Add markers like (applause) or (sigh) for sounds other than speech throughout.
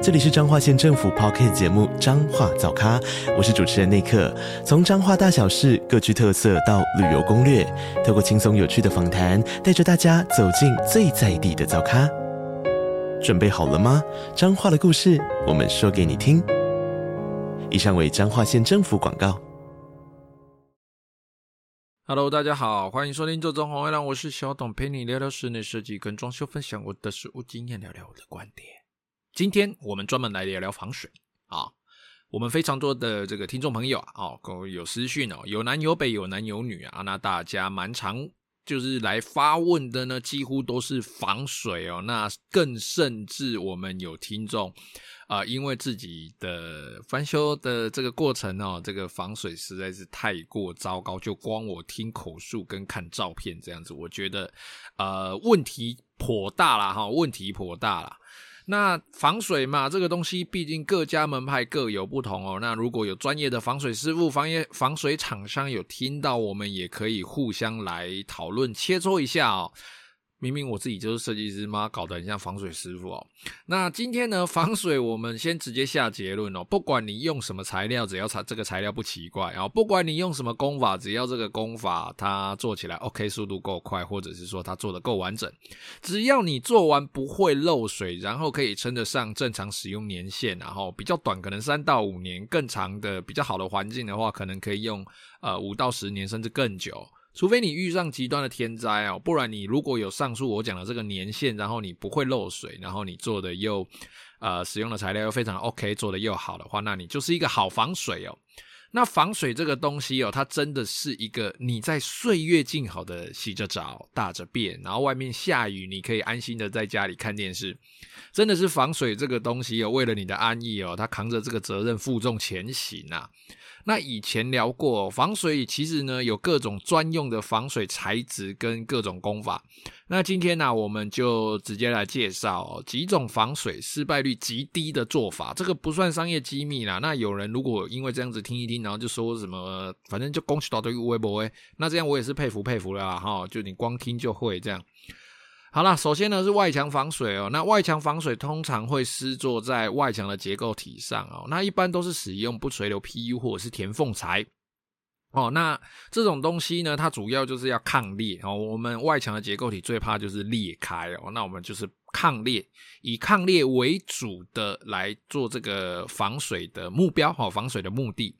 这里是彰化县政府 Podcast 节目《彰化早咖》，我是主持人内克。从彰化大小事各具特色到旅游攻略，透过轻松有趣的访谈，带着大家走进最在地的早咖。准备好了吗？彰化的故事，我们说给你听。以上为彰化县政府广告。Hello，大家好，欢迎收听《做装潢会让我是小董，陪你聊聊室内设计跟装修，分享我的实务经验，聊聊我的观点。今天我们专门来聊聊防水啊！我们非常多的这个听众朋友啊，哦，有私讯哦，有南有北，有男有女啊，那大家蛮常就是来发问的呢，几乎都是防水哦。那更甚至我们有听众啊，因为自己的翻修的这个过程哦，这个防水实在是太过糟糕，就光我听口述跟看照片这样子，我觉得呃问题颇大了哈，问题颇大了。那防水嘛，这个东西毕竟各家门派各有不同哦。那如果有专业的防水师傅、防业防水厂商有听到，我们也可以互相来讨论切磋一下哦。明明我自己就是设计师嘛，搞得很像防水师傅哦。那今天呢，防水我们先直接下结论哦。不管你用什么材料，只要它这个材料不奇怪，然后不管你用什么工法，只要这个工法它做起来 OK，速度够快，或者是说它做得够完整，只要你做完不会漏水，然后可以称得上正常使用年限，然后比较短可能三到五年，更长的比较好的环境的话，可能可以用呃五到十年甚至更久。除非你遇上极端的天灾哦，不然你如果有上述我讲的这个年限，然后你不会漏水，然后你做的又呃使用的材料又非常 OK，做的又好的话，那你就是一个好防水哦。那防水这个东西哦，它真的是一个你在岁月静好的洗着澡、大着便，然后外面下雨，你可以安心的在家里看电视。真的是防水这个东西哦，为了你的安逸哦，它扛着这个责任负重前行啊。那以前聊过防水，其实呢有各种专用的防水材质跟各种工法。那今天呢，我们就直接来介绍几种防水失败率极低的做法。这个不算商业机密啦。那有人如果因为这样子听一听，然后就说什么，反正就恭喜到对微博诶，那这样我也是佩服佩服了哈。就你光听就会这样。好啦，首先呢是外墙防水哦。那外墙防水通常会施作在外墙的结构体上哦。那一般都是使用不垂流 PU 或者是填缝材哦。那这种东西呢，它主要就是要抗裂哦。我们外墙的结构体最怕就是裂开哦。那我们就是。抗裂，以抗裂为主的来做这个防水的目标哈，防水的目的，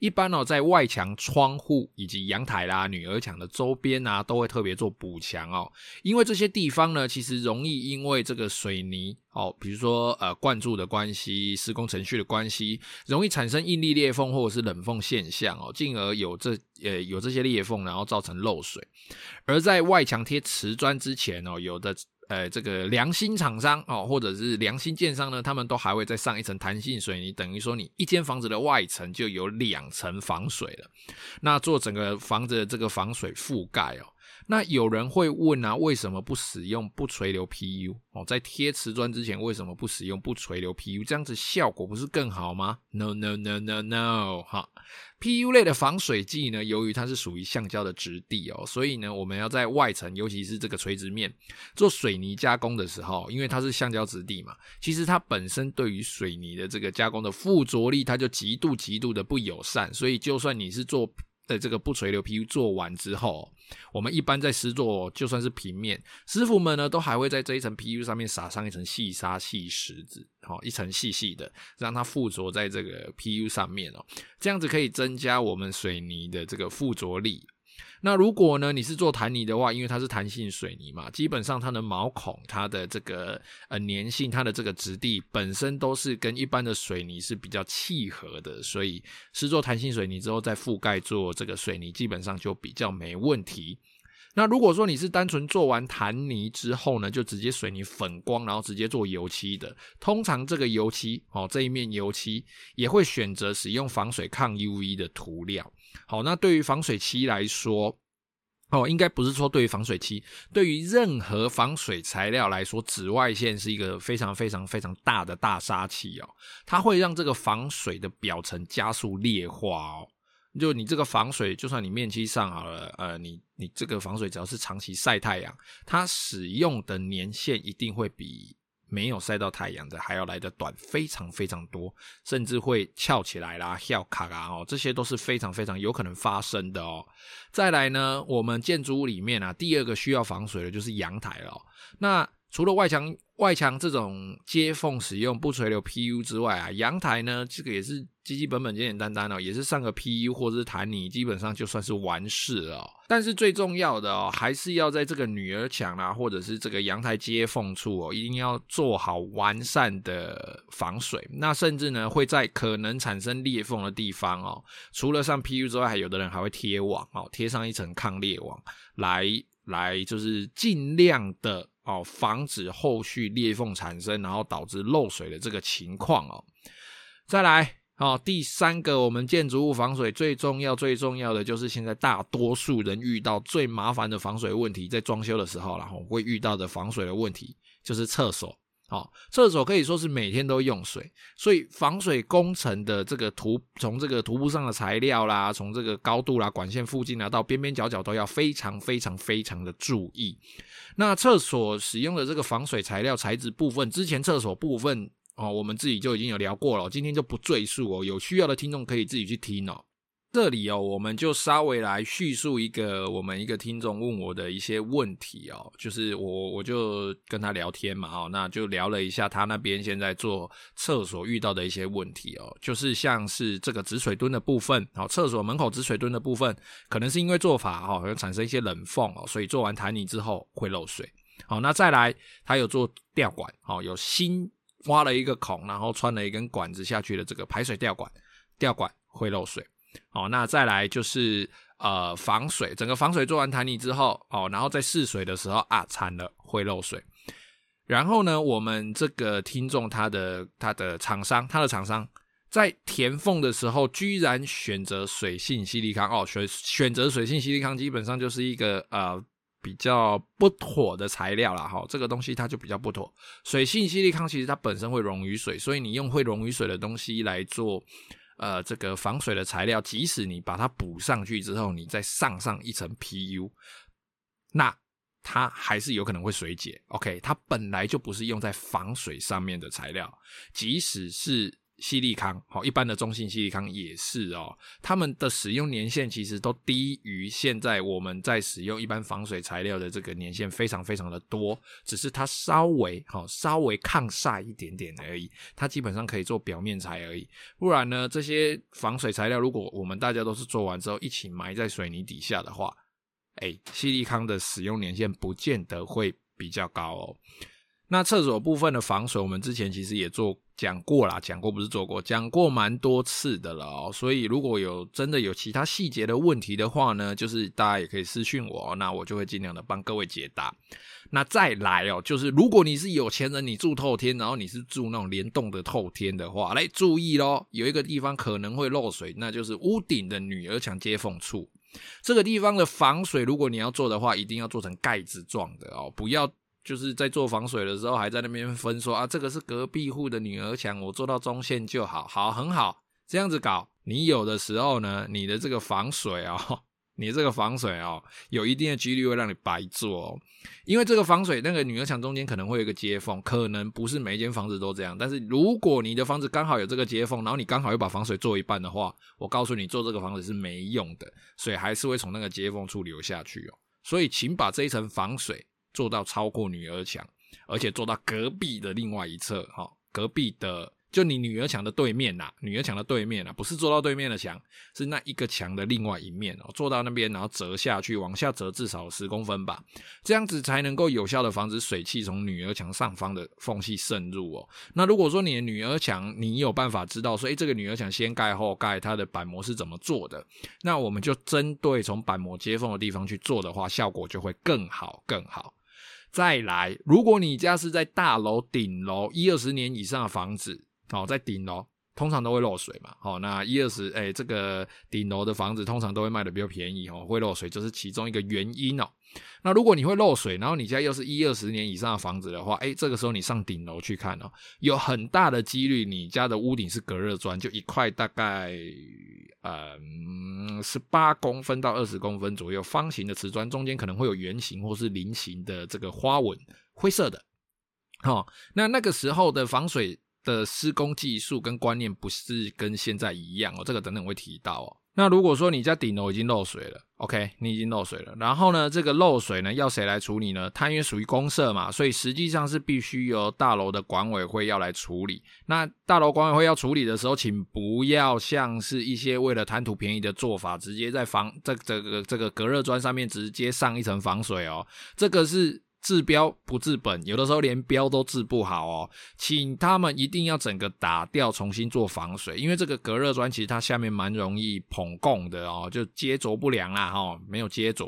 一般哦，在外墙、窗户以及阳台啦、女儿墙的周边啊，都会特别做补墙哦，因为这些地方呢，其实容易因为这个水泥哦，比如说呃灌注的关系、施工程序的关系，容易产生应力裂缝或者是冷缝现象哦，进而有这呃有这些裂缝，然后造成漏水。而在外墙贴瓷砖之前哦，有的。呃，这个良心厂商哦，或者是良心建商呢，他们都还会再上一层弹性水泥，等于说你一间房子的外层就有两层防水了。那做整个房子的这个防水覆盖哦。那有人会问啊，为什么不使用不垂流 PU 哦？在贴瓷砖之前，为什么不使用不垂流 PU？这样子效果不是更好吗？No No No No No 哈，PU 类的防水剂呢，由于它是属于橡胶的质地哦，所以呢，我们要在外层，尤其是这个垂直面做水泥加工的时候，因为它是橡胶质地嘛，其实它本身对于水泥的这个加工的附着力，它就极度极度的不友善，所以就算你是做的这个不垂流 PU 做完之后，我们一般在施作，就算是平面，师傅们呢都还会在这一层 PU 上面撒上一层细沙细石子，好，一层细细的，让它附着在这个 PU 上面哦，这样子可以增加我们水泥的这个附着力。那如果呢，你是做弹泥的话，因为它是弹性水泥嘛，基本上它的毛孔、它的这个呃粘性、它的这个质地本身都是跟一般的水泥是比较契合的，所以是做弹性水泥之后再覆盖做这个水泥，基本上就比较没问题。那如果说你是单纯做完弹泥之后呢，就直接水泥粉光，然后直接做油漆的，通常这个油漆哦，这一面油漆也会选择使用防水抗 UV 的涂料。好，那对于防水漆来说，哦，应该不是说对于防水漆，对于任何防水材料来说，紫外线是一个非常非常非常大的大杀器哦。它会让这个防水的表层加速劣化哦。就你这个防水，就算你面漆上好了，呃，你你这个防水只要是长期晒太阳，它使用的年限一定会比。没有晒到太阳的还要来得短，非常非常多，甚至会翘起来啦、翘卡啦哦，这些都是非常非常有可能发生的哦。再来呢，我们建筑物里面啊，第二个需要防水的就是阳台了哦。那除了外墙外墙这种接缝使用不垂流 PU 之外啊，阳台呢，这个也是基基本本简简单单哦，也是上个 PU 或者是弹泥，基本上就算是完事了哦。但是最重要的哦，还是要在这个女儿墙啊，或者是这个阳台接缝处哦，一定要做好完善的防水。那甚至呢，会在可能产生裂缝的地方哦，除了上 PU 之外，还有的人还会贴网哦，贴上一层抗裂网来来，就是尽量的。哦，防止后续裂缝产生，然后导致漏水的这个情况哦。再来，哦，第三个，我们建筑物防水最重要、最重要的就是现在大多数人遇到最麻烦的防水问题，在装修的时候，然后会遇到的防水的问题就是厕所。哦，厕所可以说是每天都用水，所以防水工程的这个图，从这个图布上的材料啦，从这个高度啦、管线附近啊，到边边角角都要非常非常非常的注意。那厕所使用的这个防水材料材质部分，之前厕所部分哦，我们自己就已经有聊过了，今天就不赘述哦，有需要的听众可以自己去听哦。这里哦，我们就稍微来叙述一个我们一个听众问我的一些问题哦，就是我我就跟他聊天嘛，哦，那就聊了一下他那边现在做厕所遇到的一些问题哦，就是像是这个止水墩的部分，哦，厕所门口止水墩的部分，可能是因为做法哈，会产生一些冷缝哦，所以做完弹泥之后会漏水。好，那再来他有做吊管，哦，有新挖了一个孔，然后穿了一根管子下去的这个排水吊管，吊管会漏水。哦，那再来就是呃防水，整个防水做完弹泥之后，哦，然后在试水的时候啊，惨了，会漏水。然后呢，我们这个听众他的他的厂商，他的厂商在填缝的时候，居然选择水性矽利康哦，选选择水性矽利康，基本上就是一个呃比较不妥的材料啦。哈、这个东西它就比较不妥。水性矽利康其实它本身会溶于水，所以你用会溶于水的东西来做。呃，这个防水的材料，即使你把它补上去之后，你再上上一层 PU，那它还是有可能会水解。OK，它本来就不是用在防水上面的材料，即使是。西利康，好，一般的中性西利康也是哦，他们的使用年限其实都低于现在我们在使用一般防水材料的这个年限非常非常的多，只是它稍微好稍微抗晒一点点而已，它基本上可以做表面材而已。不然呢，这些防水材料如果我们大家都是做完之后一起埋在水泥底下的话，哎，西利康的使用年限不见得会比较高哦。那厕所部分的防水，我们之前其实也做讲过啦，讲过不是做过，讲过蛮多次的了哦。所以如果有真的有其他细节的问题的话呢，就是大家也可以私讯我，那我就会尽量的帮各位解答。那再来哦，就是如果你是有钱人，你住透天，然后你是住那种联动的透天的话，来注意咯，有一个地方可能会漏水，那就是屋顶的女儿墙接缝处，这个地方的防水，如果你要做的话，一定要做成盖子状的哦，不要。就是在做防水的时候，还在那边分说啊，这个是隔壁户的女儿墙，我做到中线就好，好，很好，这样子搞。你有的时候呢，你的这个防水哦，你这个防水哦，有一定的几率会让你白做哦，因为这个防水那个女儿墙中间可能会有个接缝，可能不是每一间房子都这样，但是如果你的房子刚好有这个接缝，然后你刚好又把防水做一半的话，我告诉你，做这个房子是没用的，水还是会从那个接缝处流下去哦，所以请把这一层防水。做到超过女儿墙，而且做到隔壁的另外一侧，哈，隔壁的就你女儿墙的对面呐，女儿墙的对面啊，不是做到对面的墙，是那一个墙的另外一面哦，做到那边，然后折下去，往下折至少十公分吧，这样子才能够有效的防止水汽从女儿墙上方的缝隙渗入哦。那如果说你的女儿墙，你有办法知道说，诶，这个女儿墙先盖后盖，它的板模是怎么做的？那我们就针对从板模接缝的地方去做的话，效果就会更好更好。再来，如果你家是在大楼顶楼一二十年以上的房子，哦，在顶楼，通常都会漏水嘛，好，那一二十，哎，这个顶楼的房子通常都会卖的比较便宜哦，会漏水就是其中一个原因哦。那如果你会漏水，然后你家又是一二十年以上的房子的话，哎，这个时候你上顶楼去看哦，有很大的几率你家的屋顶是隔热砖，就一块大概嗯十八公分到二十公分左右方形的瓷砖，中间可能会有圆形或是菱形的这个花纹，灰色的。好，那那个时候的防水的施工技术跟观念不是跟现在一样哦，这个等等会提到哦。那如果说你家顶楼已经漏水了，OK，你已经漏水了，然后呢，这个漏水呢要谁来处理呢？它因为属于公社嘛，所以实际上是必须由大楼的管委会要来处理。那大楼管委会要处理的时候，请不要像是一些为了贪图便宜的做法，直接在防这这个这个隔热砖上面直接上一层防水哦，这个是。治标不治本，有的时候连标都治不好哦。请他们一定要整个打掉，重新做防水，因为这个隔热砖其实它下面蛮容易膨供的哦，就接着不良啦哈、哦，没有接着。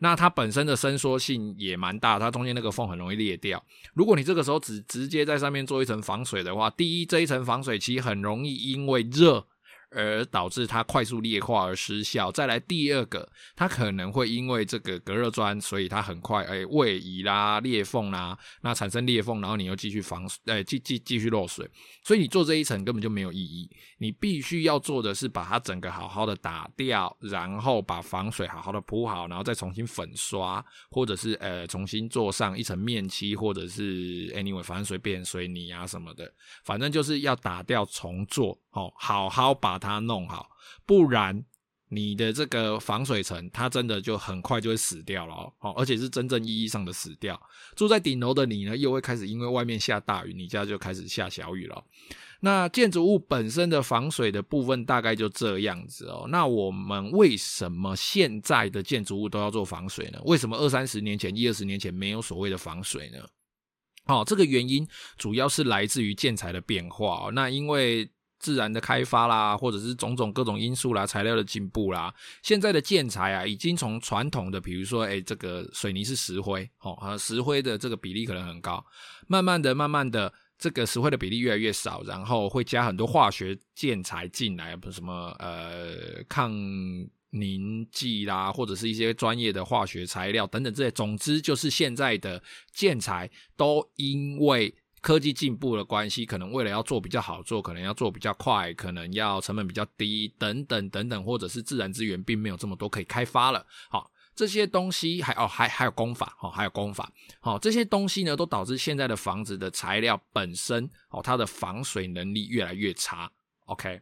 那它本身的伸缩性也蛮大，它中间那个缝很容易裂掉。如果你这个时候只直接在上面做一层防水的话，第一，这一层防水其实很容易因为热。而导致它快速劣化而失效。再来第二个，它可能会因为这个隔热砖，所以它很快哎位移啦、裂缝啦，那产生裂缝，然后你又继续防水，哎继继继续漏水，所以你做这一层根本就没有意义。你必须要做的是把它整个好好的打掉，然后把防水好好的铺好，然后再重新粉刷，或者是呃重新做上一层面漆，或者是 anyway 反正随便水泥啊什么的，反正就是要打掉重做。哦，好好把它弄好，不然你的这个防水层，它真的就很快就会死掉了哦。而且是真正意义上的死掉。住在顶楼的你呢，又会开始因为外面下大雨，你家就开始下小雨了。那建筑物本身的防水的部分大概就这样子哦。那我们为什么现在的建筑物都要做防水呢？为什么二三十年前、一二十年前没有所谓的防水呢？哦，这个原因主要是来自于建材的变化哦。那因为自然的开发啦，或者是种种各种因素啦，材料的进步啦，现在的建材啊，已经从传统的，比如说，哎，这个水泥是石灰，哦，啊，石灰的这个比例可能很高，慢慢的、慢慢的，这个石灰的比例越来越少，然后会加很多化学建材进来，不什么呃抗凝剂啦，或者是一些专业的化学材料等等这些，总之就是现在的建材都因为。科技进步的关系，可能为了要做比较好做，可能要做比较快，可能要成本比较低，等等等等，或者是自然资源并没有这么多可以开发了。好，这些东西还哦还还有工法，哦还有工法，好，这些东西呢都导致现在的房子的材料本身哦它的防水能力越来越差。OK，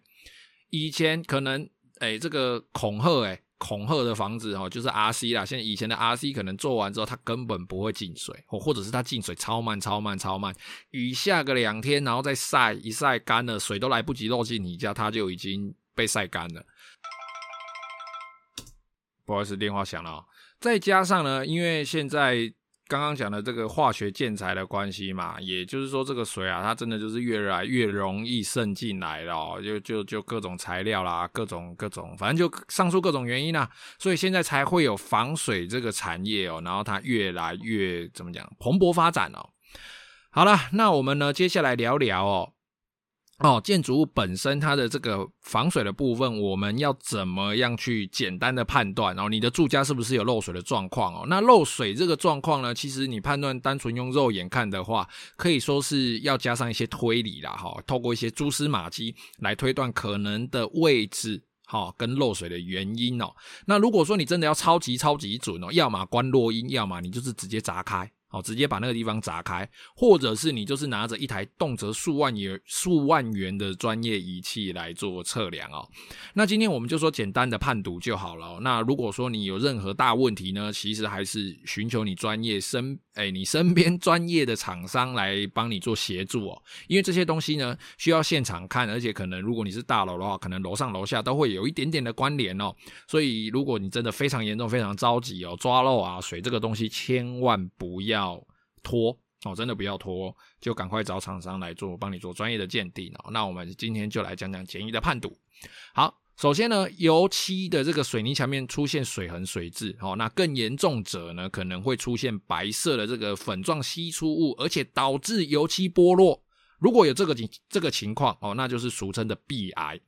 以前可能诶这个恐吓诶。恐吓的房子哦，就是 RC 啦。现在以前的 RC 可能做完之后，它根本不会进水，或或者是它进水超慢、超慢、超慢。雨下个两天，然后再晒一晒干了，水都来不及漏进你家，它就已经被晒干了。不好意思，电话响了哦。再加上呢，因为现在。刚刚讲的这个化学建材的关系嘛，也就是说这个水啊，它真的就是越来越容易渗进来了哦，就就就各种材料啦，各种各种，反正就上述各种原因啦，所以现在才会有防水这个产业哦，然后它越来越怎么讲，蓬勃发展哦。好了，那我们呢，接下来聊聊哦。哦，建筑物本身它的这个防水的部分，我们要怎么样去简单的判断？哦，你的住家是不是有漏水的状况？哦，那漏水这个状况呢，其实你判断单纯用肉眼看的话，可以说是要加上一些推理啦，哈，透过一些蛛丝马迹来推断可能的位置，哈，跟漏水的原因哦。那如果说你真的要超级超级准哦，要么观落阴，要么你就是直接砸开。哦，直接把那个地方砸开，或者是你就是拿着一台动辄数万元、数万元的专业仪器来做测量哦。那今天我们就说简单的判读就好了。那如果说你有任何大问题呢，其实还是寻求你专业身，哎，你身边 (laughs) 专业的厂商来帮你做协助哦。因为这些东西呢，需要现场看，而且可能如果你是大楼的话，可能楼上楼下都会有一点点的关联哦。所以如果你真的非常严重、非常着急哦，抓漏啊、水这个东西，千万不要。要拖哦，真的不要拖，就赶快找厂商来做，帮你做专业的鉴定哦。那我们今天就来讲讲简易的判读。好，首先呢，油漆的这个水泥墙面出现水痕、水渍哦，那更严重者呢，可能会出现白色的这个粉状析出物，而且导致油漆剥落。如果有这个情这个情况哦，那就是俗称的壁癌。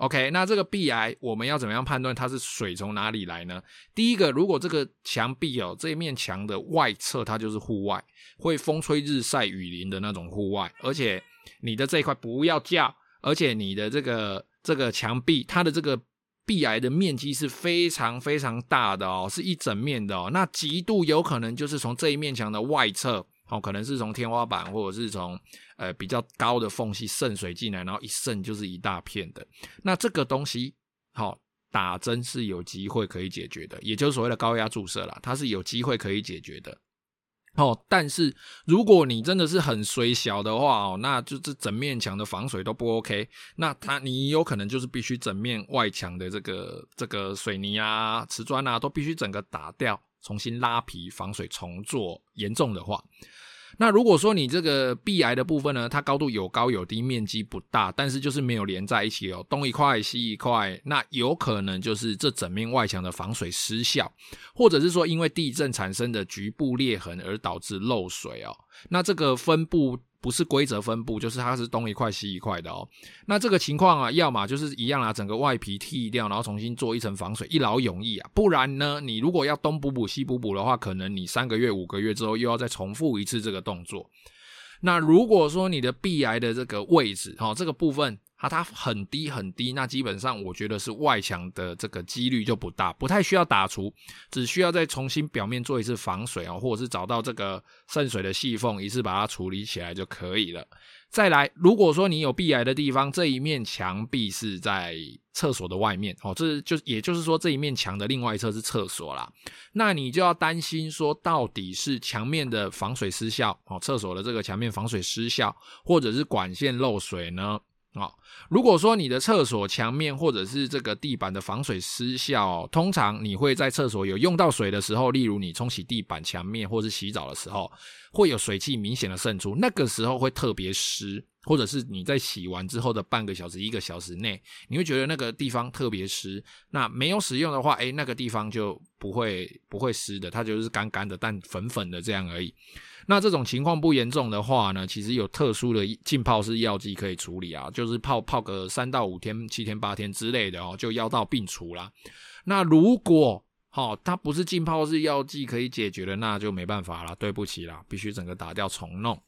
OK，那这个壁癌我们要怎么样判断它是水从哪里来呢？第一个，如果这个墙壁哦，这一面墙的外侧它就是户外，会风吹日晒雨淋的那种户外，而且你的这一块不要叫，而且你的这个这个墙壁它的这个壁癌的面积是非常非常大的哦，是一整面的哦，那极度有可能就是从这一面墙的外侧。哦，可能是从天花板或者是从呃比较高的缝隙渗水进来，然后一渗就是一大片的。那这个东西，好、哦、打针是有机会可以解决的，也就是所谓的高压注射啦，它是有机会可以解决的。哦，但是如果你真的是很水小的话哦，那就是整面墙的防水都不 OK，那它你有可能就是必须整面外墙的这个这个水泥啊、瓷砖啊都必须整个打掉。重新拉皮防水重做，严重的话，那如果说你这个壁癌的部分呢，它高度有高有低，面积不大，但是就是没有连在一起哦，东一块西一块，那有可能就是这整面外墙的防水失效，或者是说因为地震产生的局部裂痕而导致漏水哦，那这个分布。不是规则分布，就是它是东一块西一块的哦。那这个情况啊，要么就是一样啊，整个外皮剃掉，然后重新做一层防水，一劳永逸啊。不然呢，你如果要东补补西补补的话，可能你三个月五个月之后又要再重复一次这个动作。那如果说你的壁癌的这个位置，哈，这个部分。啊它很低很低，那基本上我觉得是外墙的这个几率就不大，不太需要打除，只需要再重新表面做一次防水啊，或者是找到这个渗水的细缝，一次把它处理起来就可以了。再来，如果说你有壁癌的地方，这一面墙壁是在厕所的外面哦，这就也就是说这一面墙的另外一侧是厕所啦，那你就要担心说到底是墙面的防水失效哦，厕所的这个墙面防水失效，或者是管线漏水呢？啊、如果说你的厕所墙面或者是这个地板的防水失效，通常你会在厕所有用到水的时候，例如你冲洗地板、墙面或是洗澡的时候，会有水汽明显的渗出，那个时候会特别湿，或者是你在洗完之后的半个小时、一个小时内，你会觉得那个地方特别湿。那没有使用的话，诶，那个地方就不会不会湿的，它就是干干的，但粉粉的这样而已。那这种情况不严重的话呢，其实有特殊的浸泡式药剂可以处理啊，就是泡泡个三到五天、七天、八天之类的哦，就药到病除啦。那如果哦，它不是浸泡式药剂可以解决的，那就没办法了，对不起啦，必须整个打掉重弄。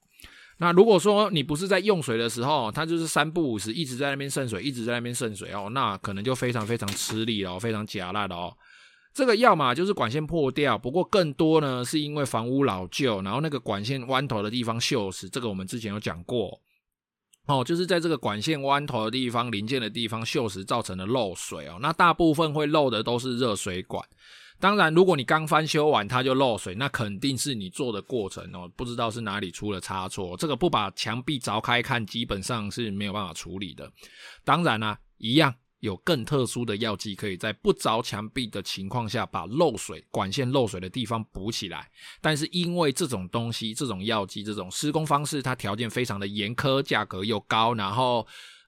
那如果说你不是在用水的时候，它就是三不五时一直在那边渗水，一直在那边渗水哦，那可能就非常非常吃力了，非常假烂的哦。这个要么就是管线破掉，不过更多呢是因为房屋老旧，然后那个管线弯头的地方锈蚀，这个我们之前有讲过，哦，就是在这个管线弯头的地方、零件的地方锈蚀造成的漏水哦。那大部分会漏的都是热水管，当然如果你刚翻修完它就漏水，那肯定是你做的过程哦，不知道是哪里出了差错，这个不把墙壁凿开看，基本上是没有办法处理的。当然啦、一样。有更特殊的药剂，可以在不凿墙壁的情况下，把漏水管线漏水的地方补起来。但是因为这种东西、这种药剂、这种施工方式，它条件非常的严苛，价格又高，然后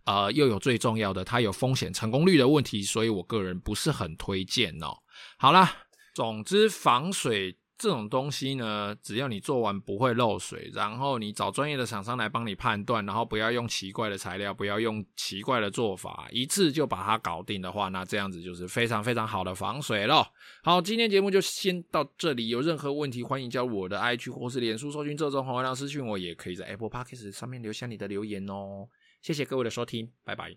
呃又有最重要的，它有风险成功率的问题，所以我个人不是很推荐哦。好啦，总之防水。这种东西呢，只要你做完不会漏水，然后你找专业的厂商来帮你判断，然后不要用奇怪的材料，不要用奇怪的做法，一次就把它搞定的话，那这样子就是非常非常好的防水咯。好，今天节目就先到这里，有任何问题欢迎加入我的 IG 或是脸书搜寻“这种红月亮”私讯我，也可以在 Apple Podcast 上面留下你的留言哦。谢谢各位的收听，拜拜。